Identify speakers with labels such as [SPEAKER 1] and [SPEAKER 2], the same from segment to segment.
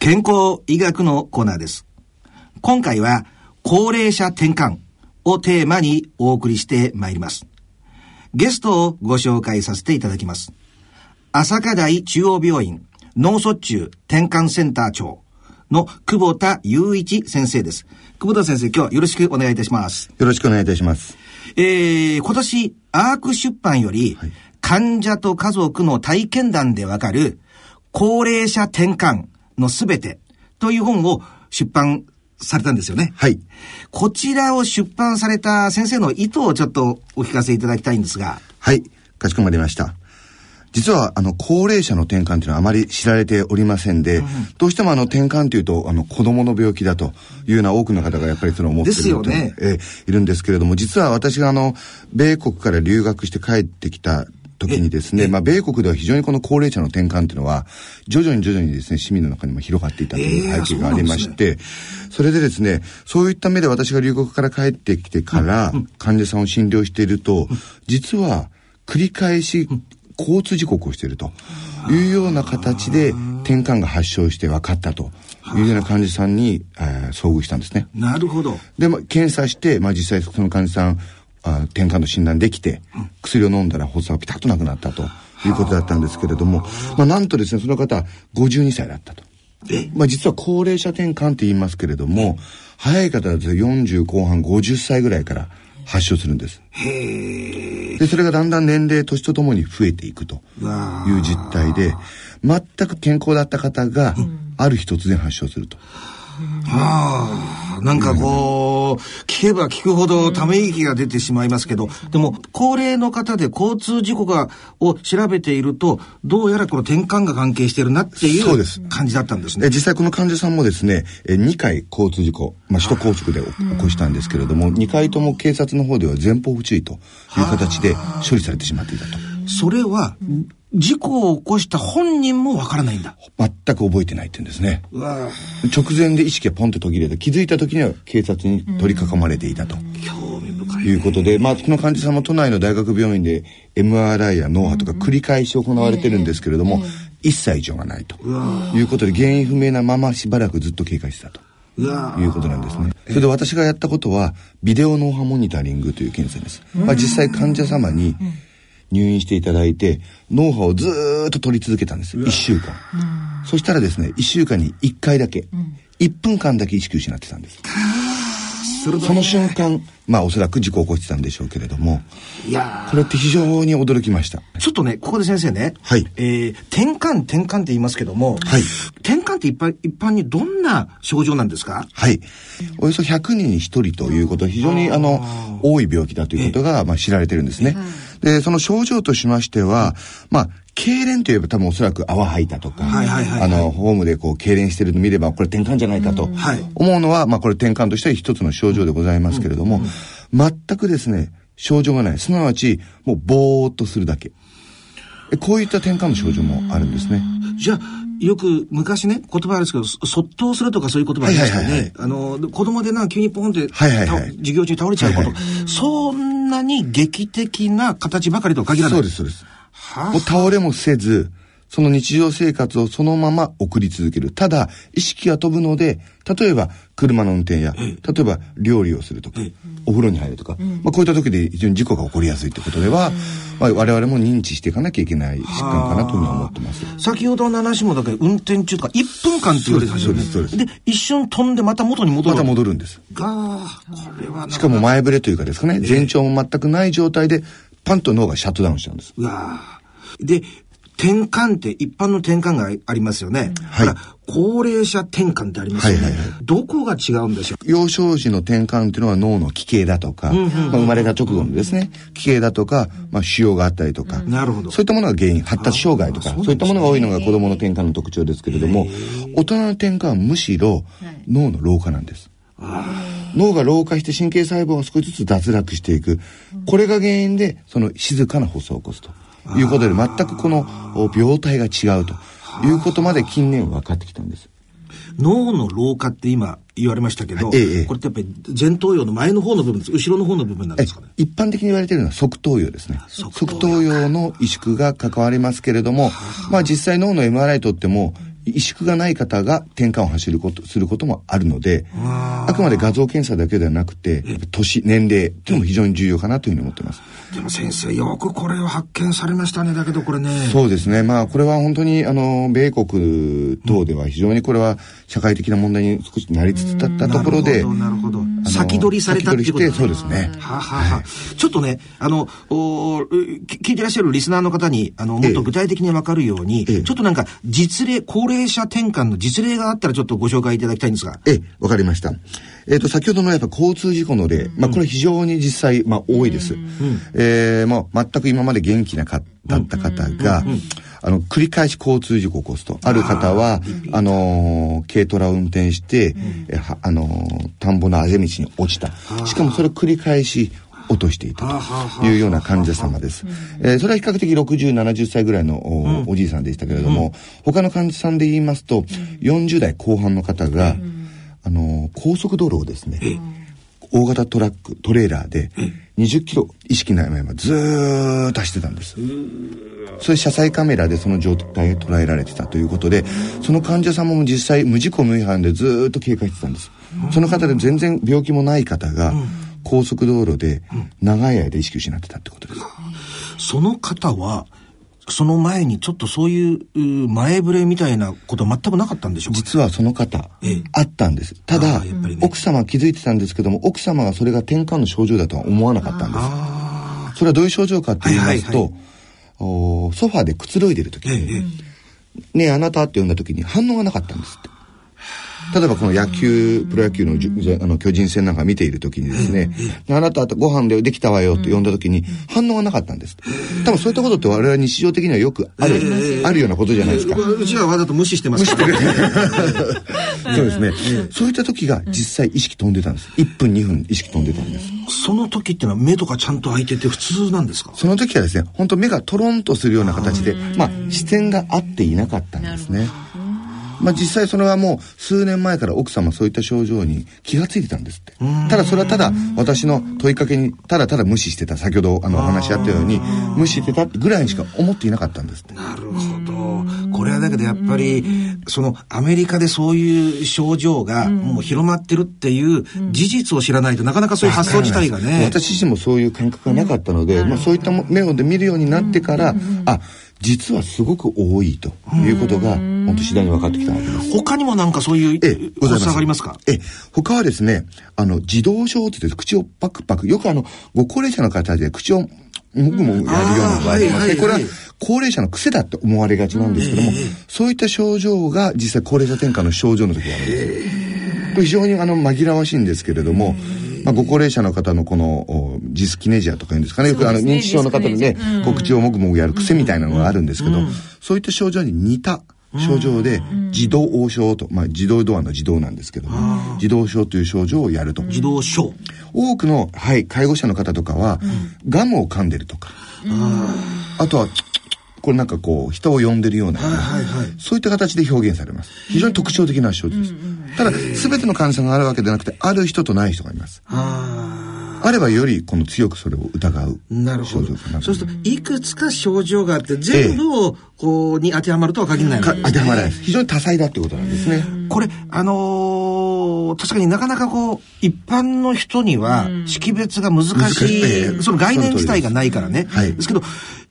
[SPEAKER 1] 健康医学のコーナーです。今回は、高齢者転換をテーマにお送りしてまいります。ゲストをご紹介させていただきます。朝霞台中央病院脳卒中転換センター長の久保田雄一先生です。久保田先生、今日はよろしくお願いいたします。
[SPEAKER 2] よろしくお願いいたします。
[SPEAKER 1] えー、今年、アーク出版より、はい、患者と家族の体験談でわかる、高齢者転換のすべてという本を出版されたんですよね。
[SPEAKER 2] はい。
[SPEAKER 1] こちらを出版された先生の意図をちょっとお聞かせいただきたいんですが。
[SPEAKER 2] はい。かしこまりました。実は、あの、高齢者の転換というのはあまり知られておりませんで、うん、どうしてもあの、転換というと、あの、子供の病気だというような多くの方がやっぱりそれを思っている
[SPEAKER 1] ですよね。
[SPEAKER 2] えいるんですけれども、実は私があの、米国から留学して帰ってきた時にですね、まあ、米国では非常にこの高齢者の転換というのは、徐々に徐々にですね、市民の中にも広がっていたという背景がありまして、それでですね、そういった目で私が留学から帰ってきてから、患者さんを診療していると、実は、繰り返し交通事故を起こしているというような形で転換が発症して分かったというような患者さんに、えー、遭遇したんですね。
[SPEAKER 1] なるほど。
[SPEAKER 2] で、まあ、検査して、まあ、実際その患者さん、あ転換の診断できて、薬を飲んだら発作がピタッとなくなったということだったんですけれども、まあ、なんとですね、その方、52歳だったと。まあ、実は高齢者転換って言いますけれども、早い方だと40後半50歳ぐらいから発症するんです。で、それがだんだん年齢、年とともに増えていくという実態で、全く健康だった方が、ある日突然発症すると。
[SPEAKER 1] はあ、なんかこう、聞けば聞くほどため息が出てしまいますけど、でも、高齢の方で交通事故が、を調べていると、どうやらこの転換が関係してるなっていう感じだったんですね。
[SPEAKER 2] 実際この患者さんもですね、2回交通事故、まあ、首都高速で起こしたんですけれども、2回とも警察の方では前方不注意という形で処理されてしまっていたと。
[SPEAKER 1] それは、事故を起こした本人もわからないんだ。
[SPEAKER 2] 全く覚えてないって言うんですね。直前で意識がポンと途切れて、気づいた時には警察に取り囲まれていたと。興味深い、ね。いうことで、まあ、この患者さんも都内の大学病院で MRI や脳波とか繰り返し行われてるんですけれども、一切異常がないと。いうことで、原因不明なまましばらくずっと経過してたと。いうことなんですね。それで私がやったことは、ビデオ脳波モニタリングという検査です。まあ、実際患者様に、入院していただいて、脳波をずっと取り続けたんです。1週間。そしたらですね、1週間に1回だけ、うん、1分間だけ意識失ってたんです。その瞬間、まあおそらく事故を起こしてたんでしょうけれども、いやこれって非常に驚きました。
[SPEAKER 1] ちょっとね、ここで先生ね、
[SPEAKER 2] はい。
[SPEAKER 1] えー、転換、転換って言いますけども、
[SPEAKER 2] はい。
[SPEAKER 1] 転換って一般一般にどんな症状なんですか？
[SPEAKER 2] はい。およそ100人に1人ということは非常にあの、多い病気だということが、まあ知られてるんですね。で、その症状としましては、まあ、痙攣といえば多分おそらく泡吐いたとか、あの、ホームでこう、痙攣してるの見れば、これ転換じゃないかと思うのは、まあ、これ転換としては一つの症状でございますけれども、全くですね、症状がない。すなわち、もう、ぼーっとするだけ。こういった転換の症状もあるんですね。
[SPEAKER 1] じゃあ、よく昔ね、言葉あるんですけど、そっとするとかそういう言葉ありますよね。あの、子供でな、急にポンって、はいはいはい、授業中に倒れちゃうこと、はいはい、そんなに劇的な形ばかりとは限らない。
[SPEAKER 2] そうです、そうです。もう倒れもせず、その日常生活をそのまま送り続ける。ただ、意識が飛ぶので、例えば車の運転や、例えば料理をするとか、お風呂に入るとか、まあ、こういった時で非常に事故が起こりやすいということでは、まあ、我々も認知していかなきゃいけない疾患かなというふうに思ってます。
[SPEAKER 1] 先ほどの話もだけ運転中とか1分間って言われたんですよね。そうです、そうです。で、一瞬飛んでまた元に戻
[SPEAKER 2] る。また戻るんです。
[SPEAKER 1] が、こ
[SPEAKER 2] れはしかも前触れというかですかね、前兆も全くない状態で、パンと脳がシャットダウンしちゃうんです。
[SPEAKER 1] うわで、転換って一般の転換がありますよね。はい。高齢者転換ってありますよね。はいはいはい、どこが違うんでしょう？
[SPEAKER 2] 幼少時の転換っていうのは脳の奇形だとか、うんうんうん、まあ、生まれた直後のですね、奇形だとか、まあ、腫瘍があったりとか、
[SPEAKER 1] なるほど。
[SPEAKER 2] そういったものが原因、発達障害とか、そういったものが多いのが子供の転換の特徴ですけれども、大人の転換はむしろ脳の老化なんです。脳が老化して神経細胞が少しずつ脱落していく。これが原因で、その静かな発作を起こすと。いうことで全くこの病態が違うということまで近年分かってきたんです。
[SPEAKER 1] 脳の老化って今言われましたけど、ええ、これってやっぱり前頭葉の前の方の部分です。後ろの方の部分なんですかね。
[SPEAKER 2] 一般的に言われているのは側頭葉ですね。側頭葉の萎縮が関わりますけれども、まあ実際脳の MRI とっても、萎縮がない方が転換を走ることすることもあるのであ。くまで画像検査だけではなくて年年齢というのも非常に重要かなというふうに思ってます。
[SPEAKER 1] でも先生よくこれを発見されましたねだけどこれね。
[SPEAKER 2] そうですね。まあこれは本当にあの米国等では非常にこれは社会的な問題に少しなりつつだったところで
[SPEAKER 1] なるほど先取りされたっていうこと
[SPEAKER 2] ね。そうですね。
[SPEAKER 1] ははは、はい、ちょっとねあのお聞いてらっしゃるリスナーの方にあのもっと具体的に分かるように、ええ、ちょっとなんか実例高齢者転換の実例があったらちょっとご紹介いただきたいんですが。
[SPEAKER 2] ええわかりました。えっ、ー、と先ほどのやっぱ交通事故の例、まあこれ非常に実際まあ多いです、うん、えー、もう全く今まで元気なかだった方が、うん。うん。あの、繰り返し交通事故を起こすと。ある方は、あの軽トラを運転して、えあの田んぼのあぜ道に落ちた。しかもそれを繰り返し落としていたというような患者様です。えー、それは比較的60、70歳ぐらいのお,、おじいさんでしたけれども、他の患者さんで言いますと、40代後半の方が、あの高速道路をですね、大型トラック、トレーラーで、20キロ意識ないままずーっと走ってたんです。それ車載カメラでその状態を捉えられてたということで、その患者様も実際無事故無違反でずーっと経過してたんです。その方で全然病気もない方が、高速道路で長い間意識を失ってたってことです。
[SPEAKER 1] その方は、その前にちょっとそういう前触れみたいなことは全くなかったんでしょう？か
[SPEAKER 2] 実はその方、ええ、あったんです。ただ、ね、奥様は気づいてたんですけども、奥様がそれが転換の症状だとは思わなかったんです。それはどういう症状かって言いますと、はいはいはい、ソファーでくつろいでる時に、ええ、ねえ、あなたって呼んだ時に反応がなかったんですって。例えばこの野球、プロ野球のあの巨人戦なんか見ているときにですね、あなたご飯でできたわよって呼んだときに反応がなかったんです。多分そういったことって我々日常的にはよくある、あるようなことじゃないですか。
[SPEAKER 1] うちはわざと無視してます
[SPEAKER 2] から。そうですね。そういった時が実際意識飛んでたんです。1分2分意識飛んでたんです。
[SPEAKER 1] その時ってのは目とかちゃんと開いてて普通なんですか？
[SPEAKER 2] その時はですね、本当目がトロンとするような形で、まあ視線が合っていなかったんですね。まあ実際それはもう数年前から奥様そういった症状に気がついてたんですって。ただそれはただ私の問いかけにただただ無視してた。先ほどあのお話しあったように無視してたぐらいにしか思っていなかったんですって。
[SPEAKER 1] なるほど。これはだけどやっぱりそのアメリカでそういう症状がもう広まってるっていう事実を知らないとなかなかそういう発想自体がね。
[SPEAKER 2] 私自身もそういう感覚がなかったので、まあそういった目をで見るようになってから、あ、実はすごく多いということが、本当次第に分かってきたわけです。
[SPEAKER 1] 他にもなんかそういうえございます。ありますか？
[SPEAKER 2] え、他はですね、あの、自動症って言って口をパクパク、よくあの、ご高齢者の方で口をもぐもぐやるような場合があります。ね。これは高齢者の癖だって思われがちなんですけども、そういった症状が実際高齢者転換の症状の時があるんです。これ非常にあの紛らわしいんですけれども、まあ、ご高齢者の方のこのジスキネジアとか言うんですかね。よくあの認知症の方でね、告知をもぐもぐやる癖みたいなのがあるんですけど、そういった症状に似た症状で自動応症と、まあ、自動ドアの自動なんですけども自動症という症状をやると。
[SPEAKER 1] 自動症。
[SPEAKER 2] 多くの、はい、介護者の方とかは、ガムを噛んでるとか。あとはこれなんかこう人を呼んでるような、はいはい、そういった形で表現されます。非常に特徴的な症状です、ただ全ての患者さんがあるわけではなくてある人とない人がいます。あればよりこの強くそれを疑う
[SPEAKER 1] なるほど。そうするといくつか症状があって全部をこうに当てはまるとは限らない、
[SPEAKER 2] 当てはまらない非常に多彩だっていうことなんですね。
[SPEAKER 1] これあのー、確かになかなかこう一般の人には識別が難しい、その概念自体がないからね、はい、ですけど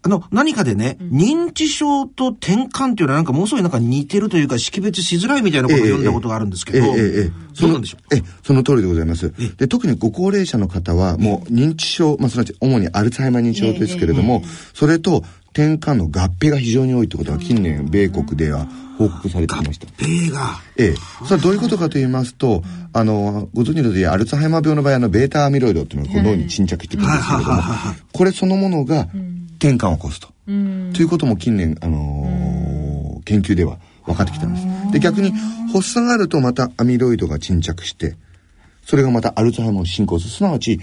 [SPEAKER 1] あの、何かでね、認知症と転換っていうのはなんかもうすごいなんか似てるというか識別しづらいみたいなことを読んだことがあるんですけど、ええええそうなんでしょう？
[SPEAKER 2] え、その通りでございます。で、特にご高齢者の方はもう認知症、まあ、すなわち主にアルツハイマー認知症ですけれども、それと転換の合併が非常に多いってことは近年米国では報告されてきました。合
[SPEAKER 1] 併が
[SPEAKER 2] ええ。それはどういうことかと言いますと、あの、ご存知の通り、アルツハイマー病の場合、あの、ベータアミロイドっていうのが脳に沈着してくるんですけれども、これそのものが転換を起こすと。ということも近年、あのー、研究では分かってきたんです。で、逆に発作があるとまたアミロイドが沈着して、それがまたアルツハイマーを進行する。すなわち、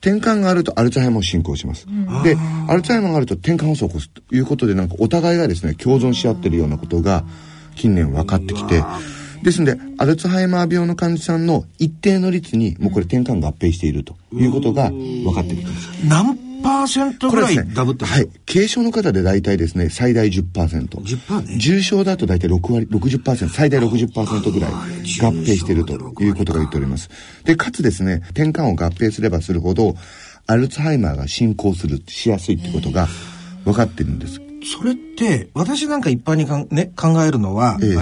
[SPEAKER 2] 転換があるとアルツハイマーを進行します。で、アルツハイマーがあると転換を起こすということで、なんかお互いがですね、共存し合ってるようなことが近年分かってきて、ですので、アルツハイマー病の患者さんの一定の率に、もうこれ転換合併しているということが分かってきてます。
[SPEAKER 1] 何10%ぐらいダブって
[SPEAKER 2] ます、ね、はい。軽症の方で大体ですね、最大10%。
[SPEAKER 1] 10%ね。
[SPEAKER 2] 重症だと大体6割、60%、最大60%ぐらい合併しているということが言っております。で、かつですね、転換を合併すればするほど、アルツハイマーが進行する、しやすいってことが分かってるんです。
[SPEAKER 1] それって、私なんか一般にかん、ね、考えるのは、えええ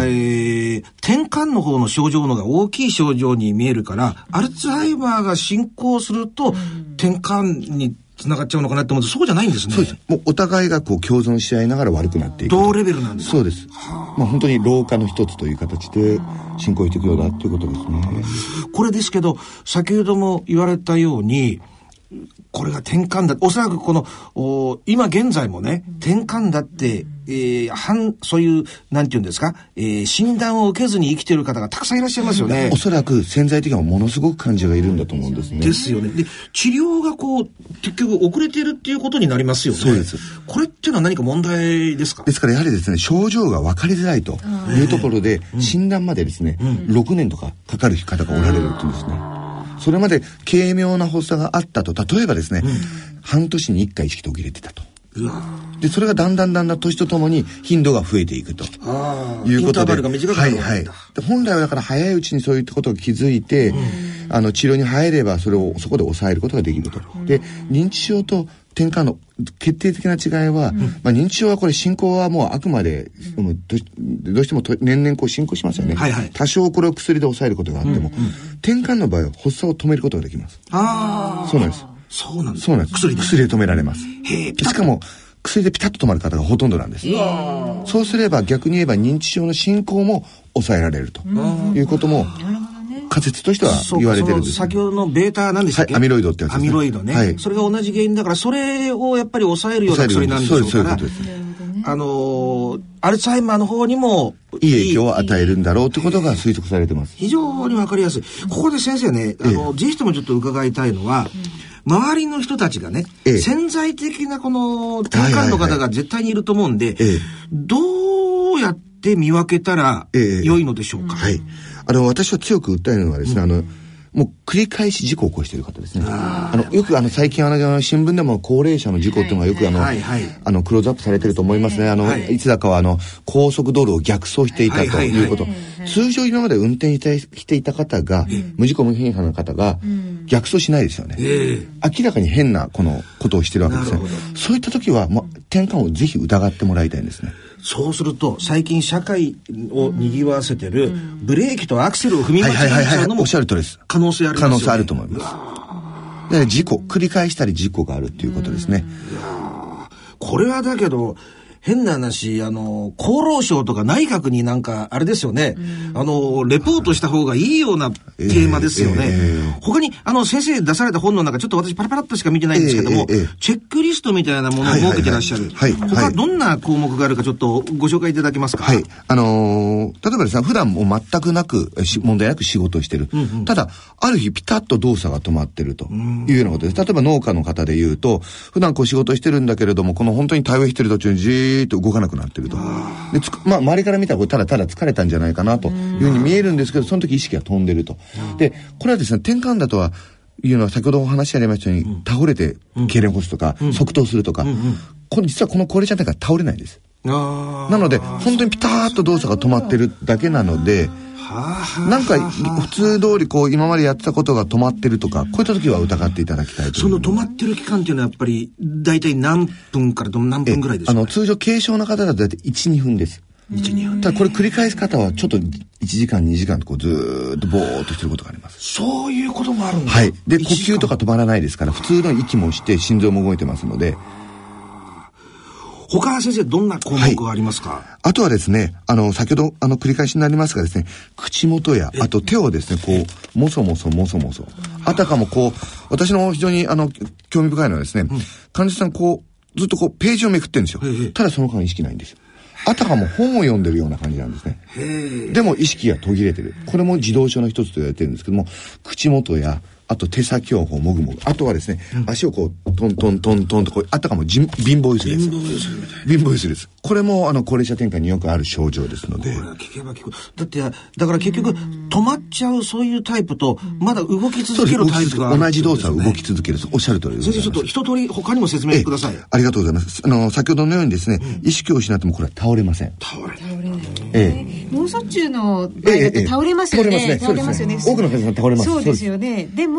[SPEAKER 1] ー、転換の方の症状のが大きい症状に見えるから、アルツハイマーが進行すると、転換につながっちゃうのかなって思うと、そうじゃないんですね。
[SPEAKER 2] そうです。もうお互いがこう共存し合いながら悪くなっていく。
[SPEAKER 1] 同レベルなんです
[SPEAKER 2] そうです。まあ本当に老化の一つという形で進行していくようだっていうことですね。
[SPEAKER 1] これですけど、先ほども言われたように、これが転換だ。おそらくこの、お今現在もね、転換だって、えー、反、そういう、なんていうんですか、えー、診断を受けずに生きてる方がたくさんいらっしゃいますよね。
[SPEAKER 2] おそらく潜在的にはものすごく患者がいるんだと思うんですね。
[SPEAKER 1] ですよね。で、治療がこう、結局遅れているっていうことになりますよね。
[SPEAKER 2] そうです。
[SPEAKER 1] これっていうのは何か問題ですか？
[SPEAKER 2] ですからやはりですね、症状が分かりづらいというところで、診断までですね、うん、6年とかかかる方がおられるっていうんですね。それまで軽妙な発作があったと、例えばですね、うん、半年に1回意識途切れてたと。で、それがだんだんだんだん年とともに頻度が増えていくと。いうことで。はいはい。本来はだから早いうちにそういったことを気づいて、うん、あの、治療に入ればそれをそこで抑えることができると。で、認知症と転換の決定的な違いは、うん、まあ、認知症はこれ進行はもうあくまで、うん、どどうしても年々こう進行しますよね、はいはい、多少これを薬で抑えることがあっても、うんうん、転換の場合は発作を止めることができます。ああそうなんです。
[SPEAKER 1] そうなんです。
[SPEAKER 2] そうなんです。薬で。薬で止められます。しかも薬でピタッと止まる方がほとんどなんですそうすれば逆に言えば認知症の進行も抑えられるということも仮説としては言われてるんです。
[SPEAKER 1] 先ほどのベータなんでしたっけ、
[SPEAKER 2] はい、アミロイドってやつ
[SPEAKER 1] です、ね、アミロイドね、はい。それが同じ原因だから、それをやっぱり抑えるような薬なんでしょうから。あのー、アルツハイマーの方にも
[SPEAKER 2] いい影響を与えるんだろうということが推測されてます。
[SPEAKER 1] 非常にわかりやすい。ここで先生ね、あの、ええ、ぜひともちょっと伺いたいのは、周りの人たちがね、え、潜在的なこの転換の方が絶対にいると思うんで、どうやって見分けたら良いのでしょうか？
[SPEAKER 2] はい。あの、私は強く訴えるのはですね、うん、あの、もう繰り返し事故を起こしている方ですね。あの、よくあの、最近あの、新聞でも高齢者の事故っていうのがよくあの、はいはい、あの、クローズアップされてると思いますね。あの、はい、いつだかはあの、高速道路を逆走していたということ。通常今まで運転していた方が、無事故無変化の方が、逆走しないですよね。明らかに変なこのことをしてるわけですね。そういった時は、ま、転換をぜひ疑ってもらいたいんですね。
[SPEAKER 1] そうすると、最近社会を賑わせてる、ブレーキとアクセルを踏み間違えちゃうのも、可能性ある、
[SPEAKER 2] 可能性あると思います。で事故、繰り返したり事故があるっていうことですね。
[SPEAKER 1] これはだけど、変な話、あの、厚労省とか内閣になんか、あれですよね、うん、あの、レポートした方がいいようなテーマですよね。えーえー、他に、あの、先生出された本の中、ちょっと私パラパラっとしか見てないんですけども、えー、チェックリストみたいなものを設けてらっしゃる。はい、はい、他どんな項目があるかちょっとご紹介いただけますか？
[SPEAKER 2] はい。あのー、例えばですね、普段もう全くなく、問題なく仕事をしてる。うんうん、ただ、ある日ピタッと動作が止まってるというようなことです。例えば農家の方で言うと、普段こう仕事してるんだけれども、この本当に対応してる途中にじーっと動かなくなってると。でつまあ、周りから見たらただただ疲れたんじゃないかなというふうに見えるんですけど、その時意識が飛んでると。で、これはですね、転換だとは、いうのは先ほどお話ありましたように、倒れて痙攣起こすとか、即答するとか、これ実はこの高齢者って倒れないです。なので、本当にピターッと動作が止まってるだけなので、なんか普通通りこう今までやってたことが止まってるとか、こういった時は疑っていただきたい
[SPEAKER 1] その止まってる期間っていうのはやっぱり大体何分から何分ぐらいですか、
[SPEAKER 2] あの通常軽症の方だと大体1、2分です。1、2分。ただこれ繰り返す方はちょっと1時間、2時間とこうずっとぼーっとしてることがあります。
[SPEAKER 1] そういうこともあるんだ
[SPEAKER 2] はい。で、呼吸とか止まらないですから、普通の息もして心臓も動いてますので、
[SPEAKER 1] 他先生どんな項目がありますか、はい、
[SPEAKER 2] あとはですね、あの、先ほど、あの、繰り返しになりますがですね、口元や、あと手をですね、こう、もそもそもそもそ。あたかもこう、私の非常に、あの、興味深いのはですね、うん、患者さんこう、ずっとこう、ページをめくってるんですよ。ただその間意識ないんですよ。あたかも本を読んでるような感じなんですね。でも意識が途切れてる。これも自動症の一つと言われてるんですけども、口元やあと手先をこうもぐもぐ。あとはですね、うん、足をこう、トントントントンとこう、あたかも貧乏ゆすりです。貧乏ゆすりみたいな。貧乏ゆすりです。これも、あの、高齢者転換によくある症状ですので。これ
[SPEAKER 1] は聞けば聞く。だって、だから結局、止まっちゃうそういうタイプと、まだ動き続けるタイプが、
[SPEAKER 2] ね、同じ動作を動き続ける。おっしゃる通りです。
[SPEAKER 1] 先生、ちょっと一通り他にも説明ください。
[SPEAKER 2] ありがとうございます。あの、先ほどのようにですね、うん、意識を失ってもこれは倒れません。
[SPEAKER 1] 倒れ倒れ
[SPEAKER 3] ない。ええ。脳卒中の場合だと倒れますよね。倒れますよね。
[SPEAKER 2] 多くの患者さん倒れます。
[SPEAKER 3] そうですよね。でも、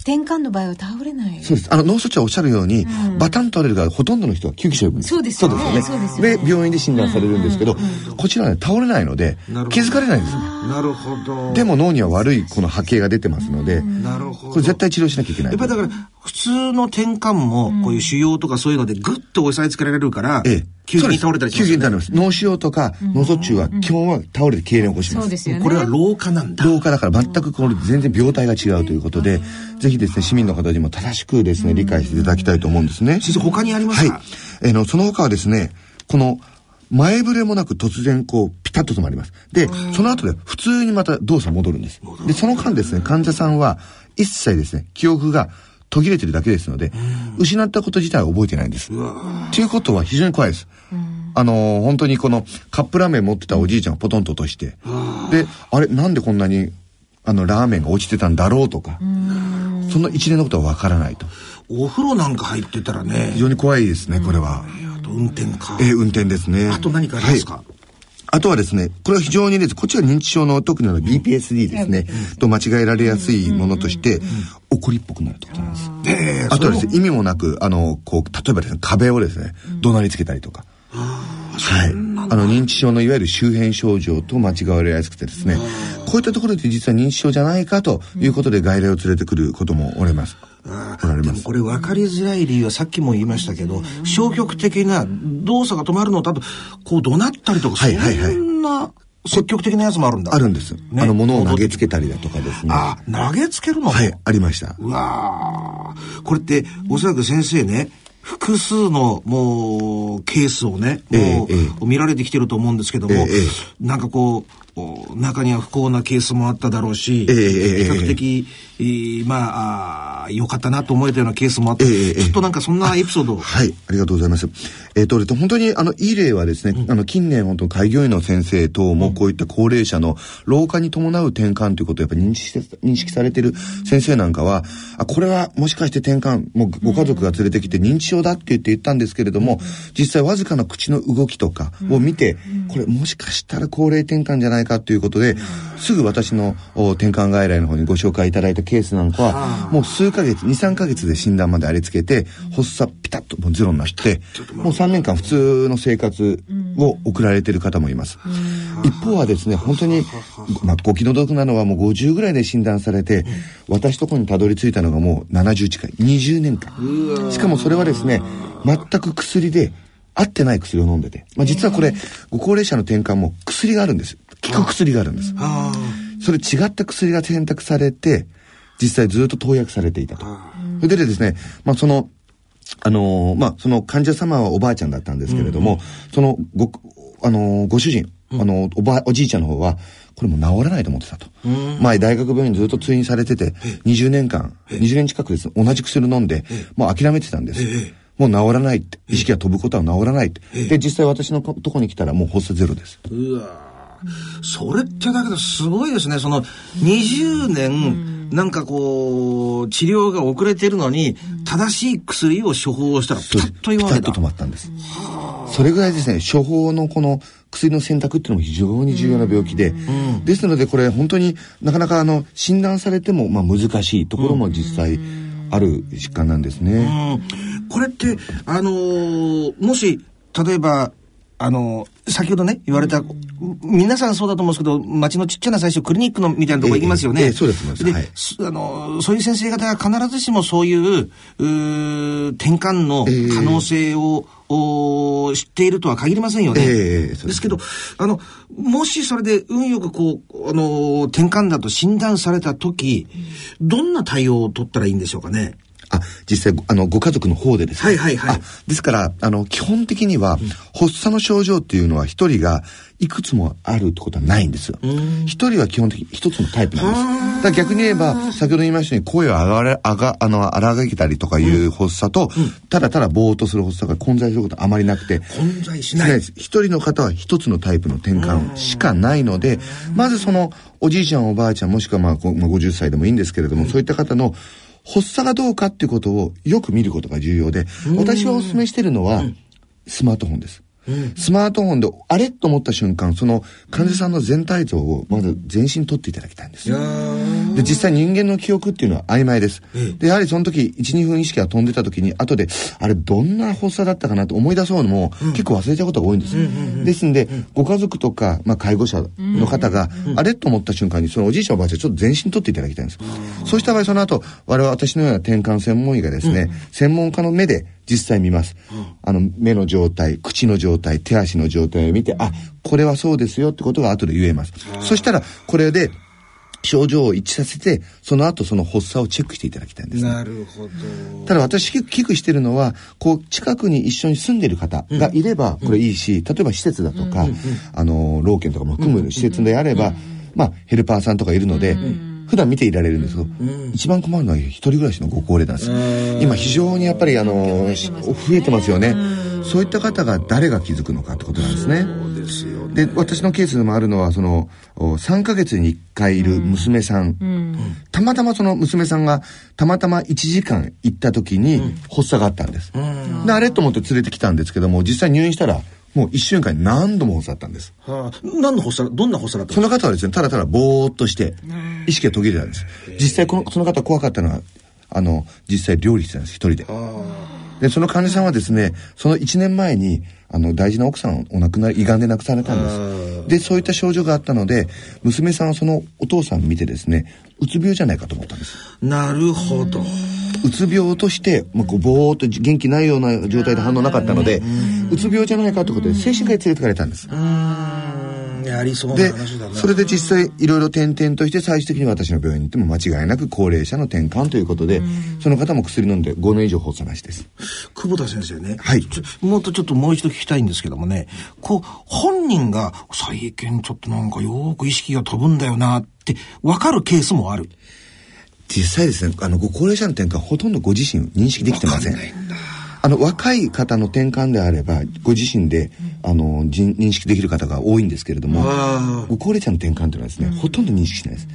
[SPEAKER 3] 転換の場合は倒れない。
[SPEAKER 2] そうです。あの、脳卒中はおっしゃるように、うん、バタンと倒れるがほとんどの人は救急車呼ぶんです。
[SPEAKER 3] そうですよね。そうですよね。
[SPEAKER 2] で、病院で診断されるんですけど、こちらは、ね、倒れないので、気づかれないんです
[SPEAKER 1] なるほど。
[SPEAKER 2] でも脳には悪いこの波形が出てますので、なるほど。これ絶対治療しなきゃいけない。
[SPEAKER 1] やっぱりだから、普通の転換も、こういう腫瘍とかそういうのでぐっと押さえつけられるから、ええ。急に倒れたりします、ね、急に倒れます。
[SPEAKER 2] 脳腫瘍とか脳卒中は基本は倒れて経連を起こします。
[SPEAKER 3] そうですよね。
[SPEAKER 1] これは老化なんだ。
[SPEAKER 2] 老化だから全くこれ全然病態が違うということで、ぜひですね、市民の方にも正しくですね、理解していただきたいと思うんですね。
[SPEAKER 1] 先生、他にありますか？
[SPEAKER 2] はい。えー、の、その他はですね、この、前触れもなく突然こう、ピタッと止まります。で、その後で普通にまた動作戻るんです。で、その間ですね、患者さんは一切ですね、記憶が途切れてるだけですので、失ったこと自体は覚えてないんです。ということは非常に怖いです。あのー、本当にこのカップラーメン持ってたおじいちゃんをポトンと落として、で、あれ、なんでこんなに、あの、ラーメンが落ちてたんだろうとか、そんな一連のことはわからないと。
[SPEAKER 1] お風呂なんか入ってたらね。
[SPEAKER 2] 非常に怖いですね、これは。
[SPEAKER 1] あと運転か。
[SPEAKER 2] えー、運転ですね。
[SPEAKER 1] あと何かありますか、はい
[SPEAKER 2] あとはですね、これは非常にです、こっちは認知症の特にの BPSD ですね、と間違えられやすいものとして、怒りっぽくなるってことなんです。えあとはですね、意味もなく、あの、こう、例えばですね、壁をですね、怒鳴りつけたりとか。はい。あの、認知症のいわゆる周辺症状と間違われやすくてですね、こういったところで実は認知症じゃないかということで外来を連れてくることもおれます。
[SPEAKER 1] おられます。これ分かりづらい理由はさっきも言いましたけど、消極的な動作が止まるのと、あと、こう怒鳴ったりとか、はいはいはい。そんな積極的なやつもあるんだ。
[SPEAKER 2] あるんです。ね、あの、物を投げつけたりだとかですね。
[SPEAKER 1] あ、投げつけるの？
[SPEAKER 2] はい、ありました。
[SPEAKER 1] うわこれって、おそらく先生ね、複数のもうケースをね、もう、見られてきてると思うんですけども、なんかこう、中には不幸なケースもあっただろうし、比較的、まあ、良かったなと思えたようなケースもあって、えちょっとなんかそんなエピソード
[SPEAKER 2] はい、ありがとうございます。えっ、ー、と、本当に、あの、いい例はですね、うん、あの、近年、本当開業医の先生等も、こういった高齢者の老化に伴う転換ということをやっぱり認識認識されている先生なんかは、あ、これはもしかして転換、もうご家族が連れてきて認知症だって言って言ったんですけれども、実際わずかな口の動きとかを見て、これもしかしたら高齢転換じゃないかということで、すぐ私の転換外来の方にご紹介いただいたケースなんかは、もう数ヶ月、2、3ヶ月で診断までありつけて、発作ピタッともうゼロになって、もう3年間普通の生活を送られている方もいます。一方はですね、本当に、まあ、ご気の毒なのはもう50ぐらいで診断されて、私とこにたどり着いたのがもう70近い、20年間。しかもそれはですね、全く薬で、合ってない薬を飲んでて。まあ、実はこれ、ご高齢者の転換も薬があるんです。効く薬があるんです。それ違った薬が選択されて、実際ずっと投薬されていたと。それでですね、まあ、その、あのー、まあ、その患者様はおばあちゃんだったんですけれども、うん、そのご、あのー、ご主人、あの、おば、おじいちゃんの方は、これも治らないと思ってたと。前、大学病院ずっと通院されてて、20年間、20年近くです。同じ薬飲んで、もう諦めてたんです。もう治らないって。意識が飛ぶことは治らないって。で、実際私のとこに来たらもう発作ゼロです。
[SPEAKER 1] うわそれってだけどすごいですね。その20年、なんかこう、治療が遅れてるのに、正しい薬を処方したらピタッと言われた。
[SPEAKER 2] ピタッと止まったんです。それぐらいですね、処方のこの薬の選択っていうのも非常に重要な病気で、ですのでこれ本当になかなかあの、診断されてもまあ難しいところも実際ある疾患なんですね。
[SPEAKER 1] これって、あのー、もし、例えば、あの、先ほどね、言われた、皆さんそうだと思うんですけど、町のちっちゃな最初クリニックのみたいなとこ行きますよね。えええ、
[SPEAKER 2] そうです。
[SPEAKER 1] で、はい、あの、そういう先生方が必ずしもそういう、う転換の可能性を、お知っているとは限りませんよね。えー、ですけど、あの、もしそれで運よくこう、あの、転換だと診断された時、どんな対応を取ったらいいんでしょうかね？
[SPEAKER 2] あ、実際、あの、ご家族の方でですね。
[SPEAKER 1] はいはいはい。あ、
[SPEAKER 2] ですから、あの、基本的には、発作の症状っていうのは一人がいくつもあるってことはないんですよ。一人は基本的に一つのタイプなんです。だ逆に言えば、先ほど言いましたように、声を上がれ、上が、あの、荒がけたりとかいう発作と、うん、ただただぼーっとする発作が混在することはあまりなくて。
[SPEAKER 1] 混在しない。
[SPEAKER 2] 一人の方は一つのタイプの転換しかないので、まずその、おじいちゃんおばあちゃんもしくはまあ、50歳でもいいんですけれども、そういった方の発作がどうかっていうことをよく見ることが重要で、私はお勧めしているのは、スマートフォンです。スマートフォンで、あれと思った瞬間、その患者さんの全体像をまず全身取っていただきたいんです。で、実際人間の記憶っていうのは曖昧です。で、やはりその時、1、2分意識が飛んでた時に、後で、あれどんな発作だったかなと思い出そうのも、結構忘れちゃうことが多いんです。ですんで、ご家族とか、まあ、介護者の方が、あれと思った瞬間に、そのおじいちゃんおばあちゃんちょっと全身取っていただきたいんです。そうした場合、その後、我々私のような転換専門医がですね、専門家の目で、実際見ます。うん、あの、目の状態、口の状態、手足の状態を見て、あ、これはそうですよってことが後で言えます。そしたら、これで、症状を一致させて、その後その発作をチェックしていただきたいんです、
[SPEAKER 1] ね、なるほど。
[SPEAKER 2] ただ私危惧してるのは、こう、近くに一緒に住んでる方がいれば、これいいし、うん、例えば施設だとか、うん、あの、老犬とかも含む施設であれば、まあ、ヘルパーさんとかいるので、普段見ていられるんですけど、うん、一番困るのは一人暮らしのご高齢なんです。今非常にやっぱりあの、増えてますよね。そういった方が誰が気づくのかってことなんですね。で私のケースでもあるのはその3ヶ月に1回いる娘さん、うん、たまたまその娘さんがたまたま1時間行った時に発作があったんです、うん、であれと思って連れてきたんですけども実際入院したらもう一週間に何度も発作あったんです。
[SPEAKER 1] はあ、何の発作、どんな発作だった
[SPEAKER 2] その方はですね、ただただぼーっとして、意識が途切れたんです。実際この、その方怖かったのは、あの、実際料理してたんです、一人で。で、その患者さんはですね、その1年前に、あの、大事な奥さんをお亡くなり、胃がんで亡くされたんです。で、そういった症状があったので、娘さんはそのお父さん見てですね、うつ病じゃないかと思ったんです。
[SPEAKER 1] なるほど。
[SPEAKER 2] うつ病として、まあ、こうぼーっと元気ないような状態で反応なかったので、うつ病じゃないかということで精神科へ連れてかれたんです。
[SPEAKER 1] やりそう
[SPEAKER 2] で、それで実際いろいろ点々として最終的に私の病院に行っても間違いなく高齢者の転換ということで、その方も薬飲んで5年以上発作なしです。
[SPEAKER 1] 久保田先生ね。
[SPEAKER 2] はい。
[SPEAKER 1] もっとちょっともう一度聞きたいんですけどもね、こう、本人が最近ちょっとなんかよく意識が飛ぶんだよなって分かるケースもある。
[SPEAKER 2] 実際ですね、あの、ご高齢者の転換ほとんどご自身認識できてません。あの、若い方の転換であれば、ご自身で、あの、認識できる方が多いんですけれども、ご高齢者の転換というのはですね、ほとんど認識しないです。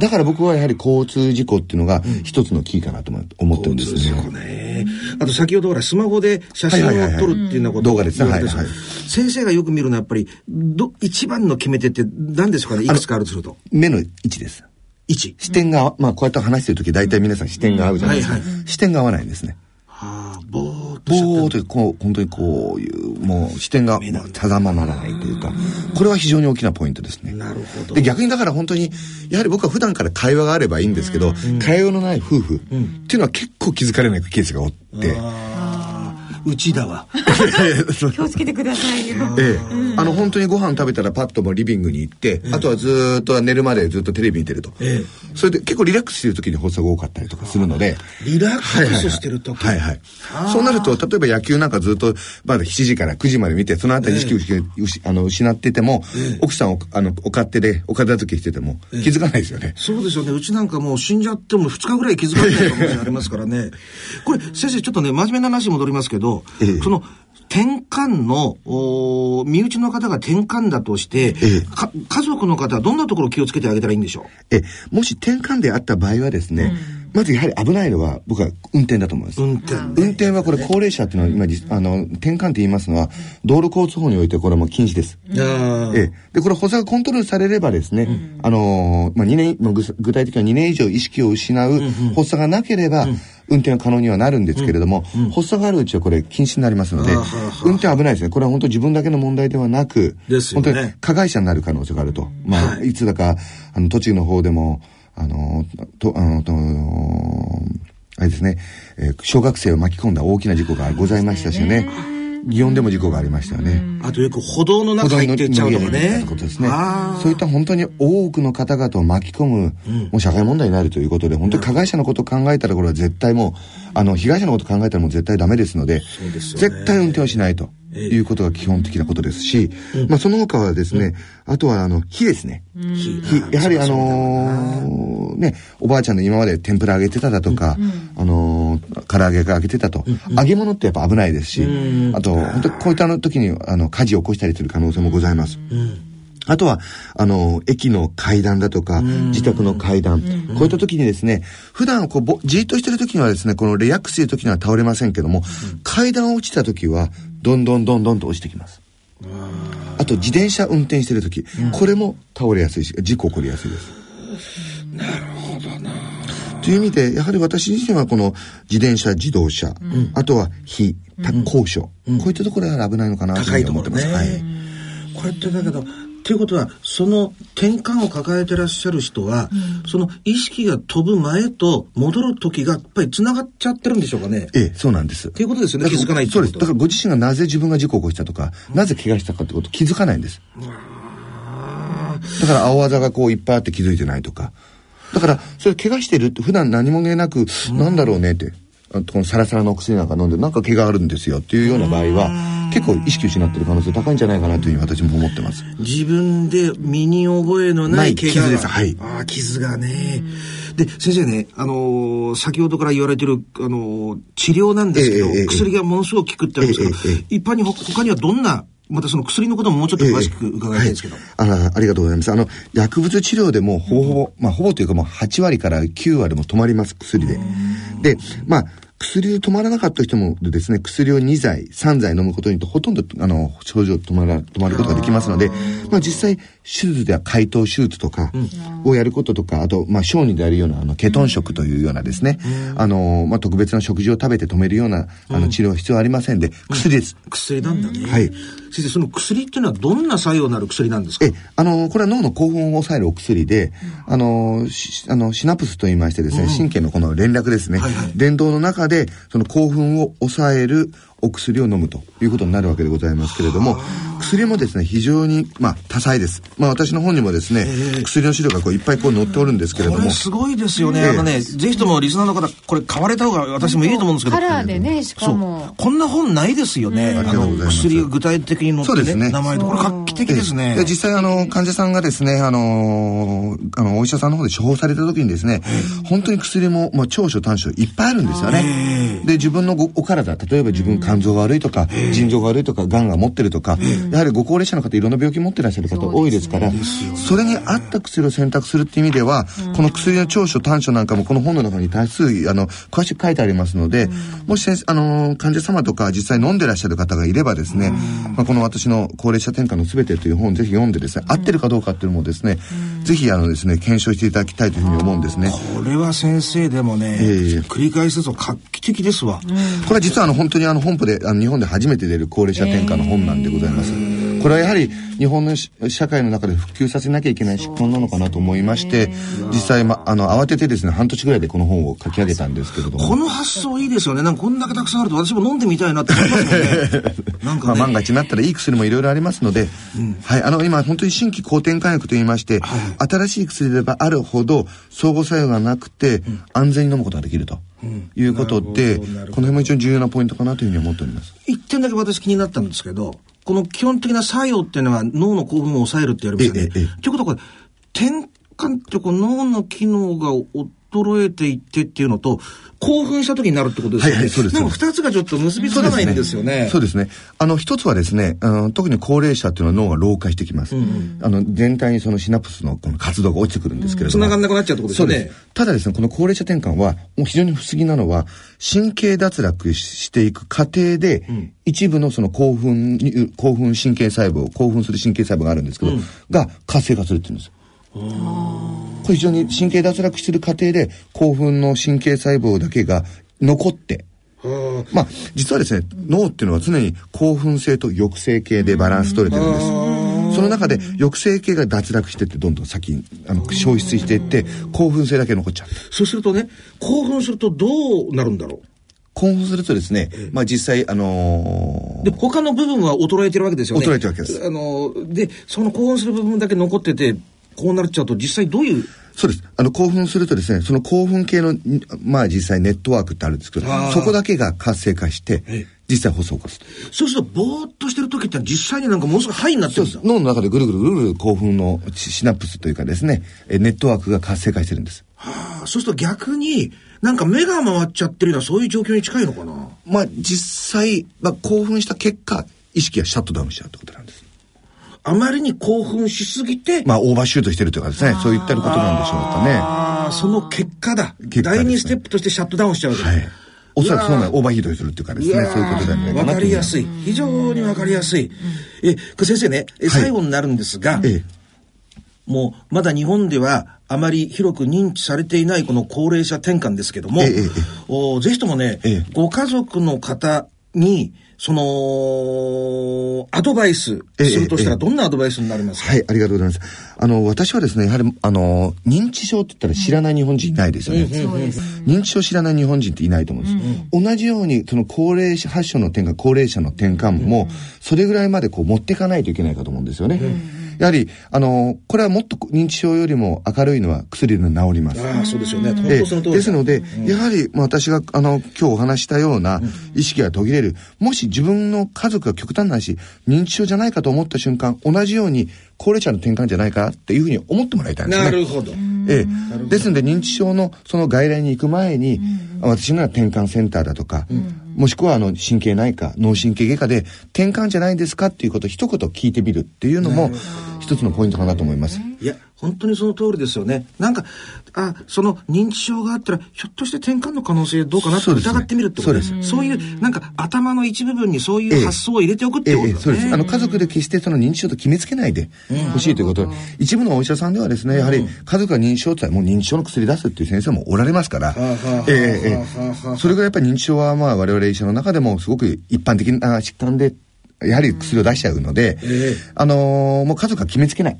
[SPEAKER 2] だから僕はやはり交通事故っていうのが一つのキーかなと思ってるんですよね。
[SPEAKER 1] ねあと先ほどほら、スマホで写真を撮るっていうようなこと動
[SPEAKER 2] 画ですね。はいはい。
[SPEAKER 1] 先生がよく見るのはやっぱり、ど、一番の決め手って何ですか？ねいくつかあるとすると。
[SPEAKER 2] 目の位置です。
[SPEAKER 1] 位置。
[SPEAKER 2] 視点が、まあこうやって話してる時大体皆さん視点が合うじゃないですか。視点が合わないんですね。
[SPEAKER 1] はあ、ぼーっ
[SPEAKER 2] と。ぼーっと、こう、本当にこういう、もう視点が定まらないというか、これは非常に大きなポイントですね。
[SPEAKER 1] なるほど。
[SPEAKER 2] で、逆にだから本当に、やはり僕は普段から会話があればいいんですけど、会話のない夫婦っていうのは結構気づかれないケースが多って、
[SPEAKER 1] うちだわ。
[SPEAKER 3] 気をつけてくださいよ。
[SPEAKER 2] ええ。あの、本当にご飯食べたらパッともリビングに行って、あとはずっと寝るまでずっとテレビ見てると。ええ。それで結構リラックスしてる時に発作が多かったりとかするので。
[SPEAKER 1] リラックスしてる時
[SPEAKER 2] はいはい。そうなると、例えば野球なんかずっと、まだ7時から9時まで見て、そのあたり意識を、あの失ってても、奥さんを、あの、お勝手で、お片付けしてても、気づかないですよね。
[SPEAKER 1] そうですよね。うちなんかもう死んじゃっても2日ぐらい気づかない可能性ありますからね。これ、先生、ちょっとね、真面目な話戻りますけど、その、転換の、お身内の方が転換だとして、ええ、家族の方はどんなところを気をつけてあげたらいいんでしょ
[SPEAKER 2] う？え、もし転換であった場合はですね、うんまずやはり危ないのは僕は運転だと思います。
[SPEAKER 1] 運転。
[SPEAKER 2] 運転はこれ高齢者っていうのは今、あの、転換って言いますのは、道路交通法においてこれはもう禁止です。ええ。で、これ補佐がコントロールされればですね、うん、あの、まあ、2年、具体的には2年以上意識を失う発作がなければ、うん運転は可能にはなるんですけれども、うんうん、発作があるうちはこれ禁止になりますので、運転は危ないですね。これは本当自分だけの問題ではなく、
[SPEAKER 1] ね、
[SPEAKER 2] 本当に加害者になる可能性があると。まあ、はい、いつだか、あの、栃木の方でも、あの、と、あの、と、あれですね、えー、小学生を巻き込んだ大きな事故がございましたしね。祇園でも事故がありましたよね。
[SPEAKER 1] あとよく歩道の中入ってっちゃうとかね。
[SPEAKER 2] ことですね。そういった本当に多くの方々を巻き込む、もう社会問題になるということで、本当に加害者のことを考えたらこれは絶対もう、あの、被害者のことを考えたらもう絶対ダメですので、絶対運転をしないと。いうことが基本的なことですし、まあその他はですね、あとはあの、火ですね。火。やはりあのね、おばあちゃんの今まで天ぷら揚げてただとか、あの唐揚げが揚げてたと。揚げ物ってやっぱ危ないですし、あと、本当こういった時に、あの、火事を起こしたりする可能性もございます。あとは、あの、駅の階段だとか、自宅の階段、こういった時にですね、普段こう、じーっとしてる時にはですね、このレアックスいう時には倒れませんけども、階段を落ちた時は、どんどんどんどんと落ちてきます。あと、自転車運転してる時、これも倒れやすいし、事故起こりやすいです。
[SPEAKER 1] なるほどな。
[SPEAKER 2] という意味で、やはり私自身はこの自転車、自動車、あとは火、高所、こういったところが危ないのかなと思ってます。はい。
[SPEAKER 1] これってだけど、ということは、その転換を抱えてらっしゃる人は、うん、その意識が飛ぶ前と戻る時がやっぱり繋がっちゃってるんでしょうかね。
[SPEAKER 2] ええ、そうなんです。
[SPEAKER 1] ということですよね、気づかない
[SPEAKER 2] そうです。だからご自身がなぜ自分が事故を起こしたとか、うん、なぜ怪我したかってこと気づかないんです。だから青技がこういっぱいあって気づいてないとか。だから、それ怪我してるって普段何も言えなく、うん、なんだろうねって。このサラサラの薬なんか飲んで、なんか怪我あるんですよっていうような場合は、結構意識失ってる可能性高いんじゃないかなというふうに私も思ってます。
[SPEAKER 1] 自分で身に覚えのない
[SPEAKER 2] 傷です。はい。
[SPEAKER 1] ああ、傷がね。で、先生ね、あのー、先ほどから言われてる、あのー、治療なんですけど、えー、薬がものすごく効くってあるんですけど、えー、一般に他にはどんなまたその薬のことももうちょっと詳しく伺いたいんですけど。
[SPEAKER 2] えーはい、あありがとうございます。あの、薬物治療でもほぼほぼ、まあほぼというかもう8割から9割も止まります、薬で。で、まあ、薬で止まらなかった人もですね、薬を2剤、3剤飲むことによってほとんど、あの、症状止まら、止まることができますので、まあ実際、手術では解凍手術とかをやることとか、あと、まあ小児であるような、あの、ケトン食というようなですね、あの、まあ特別な食事を食べて止めるような、あの、治療は必要ありませんで、薬です。
[SPEAKER 1] 薬なんだね。
[SPEAKER 2] はい。
[SPEAKER 1] 先生、その薬っていうのはどんな作用のある薬なんですか？え、
[SPEAKER 2] あの、これは脳の興奮を抑えるお薬で、あの、あの、シナプスと言いましてですね、神経のこの連絡ですね、電動の中で、その興奮を抑えるお薬を飲むということになるわけでございますけれども、薬もですね、非常に、まあ、多彩です。まあ、私の本にもですね、薬の資料がこういっぱいこう載っておるんですけれども。
[SPEAKER 1] すごいですよね。あのね、ぜひともリスナーの方、これ買われた方が私もいいと思うんですけど。
[SPEAKER 3] カラーでね、しかも。
[SPEAKER 1] こんな本ないですよね。あの、薬が具体的に載ってね、名前と。これ画期的ですね。
[SPEAKER 2] で実際、あの、患者さんがですね、あの、あの、お医者さんの方で処方された時にですね、本当に薬も、まあ、長所短所いっぱいあるんですよね。で、自分のお体、例えば自分肝臓が悪いとか、腎臓が悪いとか、癌が持ってるとか、やはりご高齢者の方いろんな病気持ってらっしゃる方多いですから、それに合った薬を選択するっていう意味では、この薬の長所短所なんかもこの本の中に多数、あの、詳しく書いてありますので、もしあの、患者様とか実際飲んでらっしゃる方がいればですね、まあ、この私の高齢者転換のすべてという本をぜひ読んでですね、合ってるかどうかっていうのもですね、ぜひあのですね、検証していただきたいというふうに思うんですね。
[SPEAKER 1] これは先生でもね、えー、繰り返すと画期的ですわ。
[SPEAKER 2] これは実はあの本当にあの本プで、あの日本で初めて出る高齢者転換の本なんでございます。これはやはり日本の社会の中で普及させなきゃいけない疾患なのかなと思いまして、実際、ま、あの、慌ててですね、半年ぐらいでこの本を書き上げたんですけれども。
[SPEAKER 1] この発想いいですよね。なんかこんだけたくさんあると私も飲んでみたいなって思いますよね。
[SPEAKER 2] なんか、ね、まあ、万が一になったらいい薬もいろいろありますので、うん、はい、あの、今本当に新規抗転換薬と言いまして、はい、新しい薬であればあるほど相互作用がなくて、うん、安全に飲むことができると。いうことで、この辺も一応重要なポイントかなというふうに思っております。
[SPEAKER 1] 一点だけ私気になったんですけど、この基本的な作用っていうのは脳の興奮を抑えるって言われますよね。ということはこれ、転換ってこう脳の機能が衰えていってっていうのと、興奮した時になるってことですよね。はい、はい、そうです。でも二つがちょっと結びつかないんですよね。
[SPEAKER 2] そうですね。すねあの、一つはですね、あの特に高齢者っていうのは脳が老化してきます。うん、あの、全体にそのシナプスのこの活動が落ちてくるんですけれども。
[SPEAKER 1] 繋がんなくなっちゃうってことですよね。そうです。
[SPEAKER 2] ただですね、この高齢者転換は、もう非常に不思議なのは、神経脱落していく過程で、うん、一部のその興奮に、興奮神経細胞、興奮する神経細胞があるんですけど、うん、が活性化するって言うんです。これ非常に神経脱落している過程で興奮の神経細胞だけが残って、まあ、実はですね、脳っていうのは常に興奮性と抑制系でバランス取れてるんです。その中で抑制系が脱落してってどんどん先にあの消失していって興奮性だけ残っちゃう。
[SPEAKER 1] そうするとね、興奮するとどうなるんだろう？
[SPEAKER 2] 興奮するとですね、まあ実際、あの
[SPEAKER 1] ー、で、他の部分は衰えてるわけですよね。
[SPEAKER 2] 衰えてるわけです。
[SPEAKER 1] あのー、で、その興奮する部分だけ残ってて、こうなっちゃうと実際どういう
[SPEAKER 2] そうです。あの、興奮するとですね、その興奮系の、まあ実際ネットワークってあるんですけど、そこだけが活性化して、実際放送を起こす。
[SPEAKER 1] そうすると、ぼーっとしてる時って実際になんかものすごいハイになってるんですよ。
[SPEAKER 2] 脳の中でぐるぐるぐるぐる興奮のシナプスというかですね、ネットワークが活性化してるんです。
[SPEAKER 1] はあ、そうすると逆に、なんか目が回っちゃってるようなそういう状況に近いのかな
[SPEAKER 2] まあ実際、まあ興奮した結果、意識がシャットダウンしちゃうってことなんです。
[SPEAKER 1] あまりに興奮しすぎて。
[SPEAKER 2] まあ、オーバーシュートしてるというかですね、そういったことなんでしょうかね。
[SPEAKER 1] ああ、その結果だ。ね、第二ステップとしてシャットダウンしちゃうはい。
[SPEAKER 2] おそらくそうなオーバーヒートするっていうかですね、そういうことだよね。
[SPEAKER 1] わかりやすい。非常にわかりやすい。え、先生ね、最後になるんですが、ええ、もう、まだ日本では、あまり広く認知されていないこの高齢者転換ですけども、ええ、おぜひともね、ご家族の方に、その、アドバイスするとしたら、どんなアドバイスになりますか、
[SPEAKER 2] はい、ありがとうございます。あの、私はですね、やはり、あの、認知症って言ったら知らない日本人いないですよね。認知症知らない日本人っていないと思うんです。うん、同じように、その高齢者発症の転換、高齢者の転換も、それぐらいまでこう持っていかないといけないかと思うんですよね。やはり、あの、これはもっと認知症よりも明るいのは薬で治ります。
[SPEAKER 1] ああ、そうですよね。
[SPEAKER 2] 本当その通りですので、うん、やはり、まあ、私が、あの、今日お話したような意識が途切れる。もし自分の家族が極端な話、認知症じゃないかと思った瞬間、同じように高齢者の転換じゃないかっていうふうに思ってもらいたいんですね。
[SPEAKER 1] なるほど。
[SPEAKER 2] ええ。ですので、認知症のその外来に行く前に、私のは転換センターだとか、もしくはあの神経内科、脳神経外科で転換じゃないですかっていうことを一言聞いてみるっていうのも、一つのポイントかなと思います。
[SPEAKER 1] いや、本当にその通りですよね。なんか、あ、その認知症があったら、ひょっとして転換の可能性どうかなって疑ってみるってことです。そうです。そういう、なんか頭の一部分にそういう発想を入れておくってことですね、
[SPEAKER 2] そうです。あの、家族で決してその認知症と決めつけないでほしいということ。一部のお医者さんではですね、やはり家族が認知症ってもう認知症の薬出すっていう先生もおられますから、ええそれがやっぱり認知症はまあ我々医者の中でもすごく一般的な疾患で、やはり薬を出しちゃうので、あのー、もう家族は決めつけない。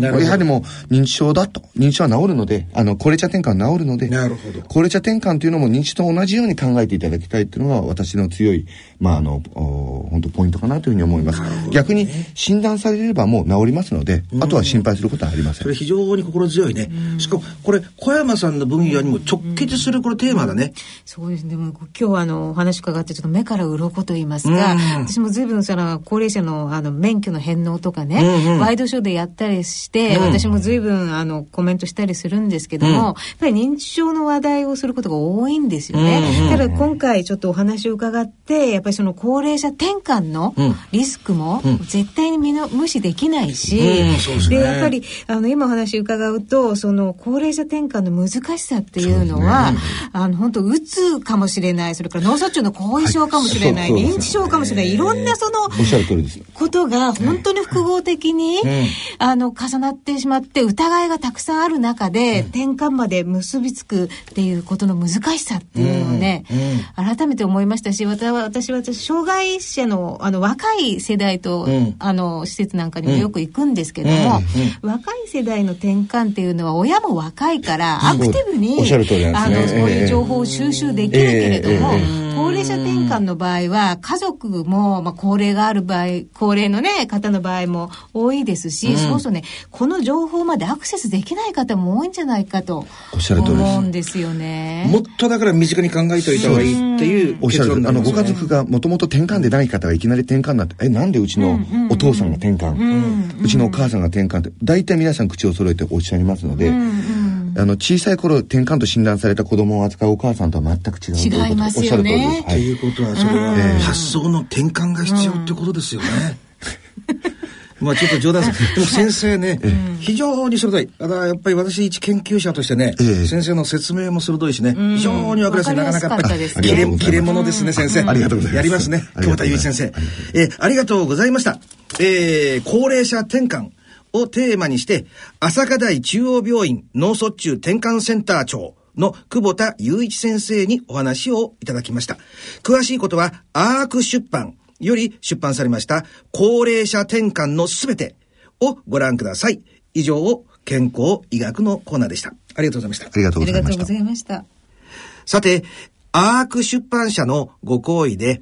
[SPEAKER 2] やはりもう認知症だと。認知症は治るので、あの、高齢者転換は治るので、
[SPEAKER 1] なるほど。
[SPEAKER 2] 高齢者転換というのも認知と同じように考えていただきたいというのが私の強い、まあ、あの、本当ポイントかなというふうに思います。ね、逆に診断されればもう治りますので、あとは心配することはありません。
[SPEAKER 1] それ非常に心強いね。しかも、これ、小山さんの分野にも直結するこのテーマだね。
[SPEAKER 3] そうですね。でも今日あの、お話伺ってちょっと目から鱗と言いますか、私も随分その、高齢者のあの、免許の返納とかね、うんうん、ワイドショーでやったりして、私私も随分あのコメントしたりするんですけども、うん、やっぱり認知症の話題をすることが多いんですよね。うんうん、ただ今回ちょっとお話を伺って、やっぱりその高齢者転換のリスクも絶対に見の無視できないし、うん、で、ね、やっぱりあの今お話伺うと、その高齢者転換の難しさっていうのは、ね、あの本当うつかもしれない、それから脳卒中の後遺症かもしれない、はい、認知症かもしれない、いろんなそのことが本当に複合的に、あの重なってしままって疑いがたくさんある中で、転換まで結びつくっていうことの難しさっていうのをね、改めて思いましたし私は私は障害者のあの若い世代と、あの施設なんかにもよく行くんですけども、若い世代の転換っていうのは親も若いからアクティブに、あのそういう情報を収集できるけれども、高齢者転換の場合は家族も、まあ、高齢がある場合高齢のね方の場合も多いですし、そうそうねこの情報までアクセスできない方も多いんじゃないかと思うんですよね。
[SPEAKER 1] もっとだから身近に考えておいた方がいいっていう
[SPEAKER 2] おっしゃるあのご家族がもともと転換でない方がいきなり転換なんてえなんでうちのお父さんが転換、うちのお母さんが転換って大体皆さん口を揃えておっしゃいますので。あの小さい頃転換と診断された子供を扱うお母さんとは全く違うということおっしゃる通りです。
[SPEAKER 1] ということはそれは発想の転換が必要ってことですよね。まあちょっと冗談です。でも先生ね、非常に鋭い。だからやっぱり私一研究者としてね、先生の説明も鋭いしね、非常にわかりやすい。なかなかやっぱり、切れ、切れ者ですね、先生。
[SPEAKER 2] ありがとうございます。
[SPEAKER 1] やりますね、久保田祐一先生。えありがとうございました。え高齢者転換をテーマにして、朝霞台中央病院脳卒中転換センター長、の久保田雄一先生にお話をいただきました。詳しいことは、アーク出版より出版されました高齢者転換のすべてをご覧ください。以上、健康医学のコーナーでした。ありがとうございました。あ
[SPEAKER 2] りがとうございました。
[SPEAKER 3] ありがとうございました。
[SPEAKER 1] さて、アーク出版社のご好意で、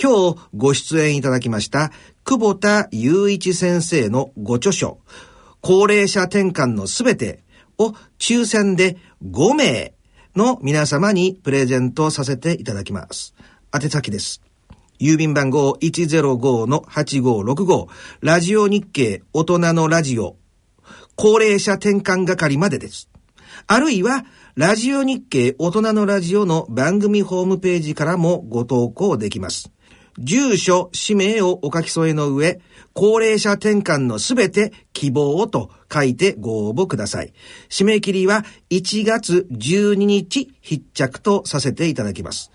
[SPEAKER 1] 今日ご出演いただきました久保田雄一先生のご著書、高齢者転換のすべてを抽選で5名の皆様にプレゼントさせていただきます。宛先です。郵便番号105-8565ラジオ日経大人のラジオ高齢者転換係までです。あるいは、ラジオ日経大人のラジオの番組ホームページからもご投稿できます。住所、氏名をお書き添えの上、高齢者転換のすべて希望と書いてご応募ください。締め切りは1月12日必着とさせていただきます。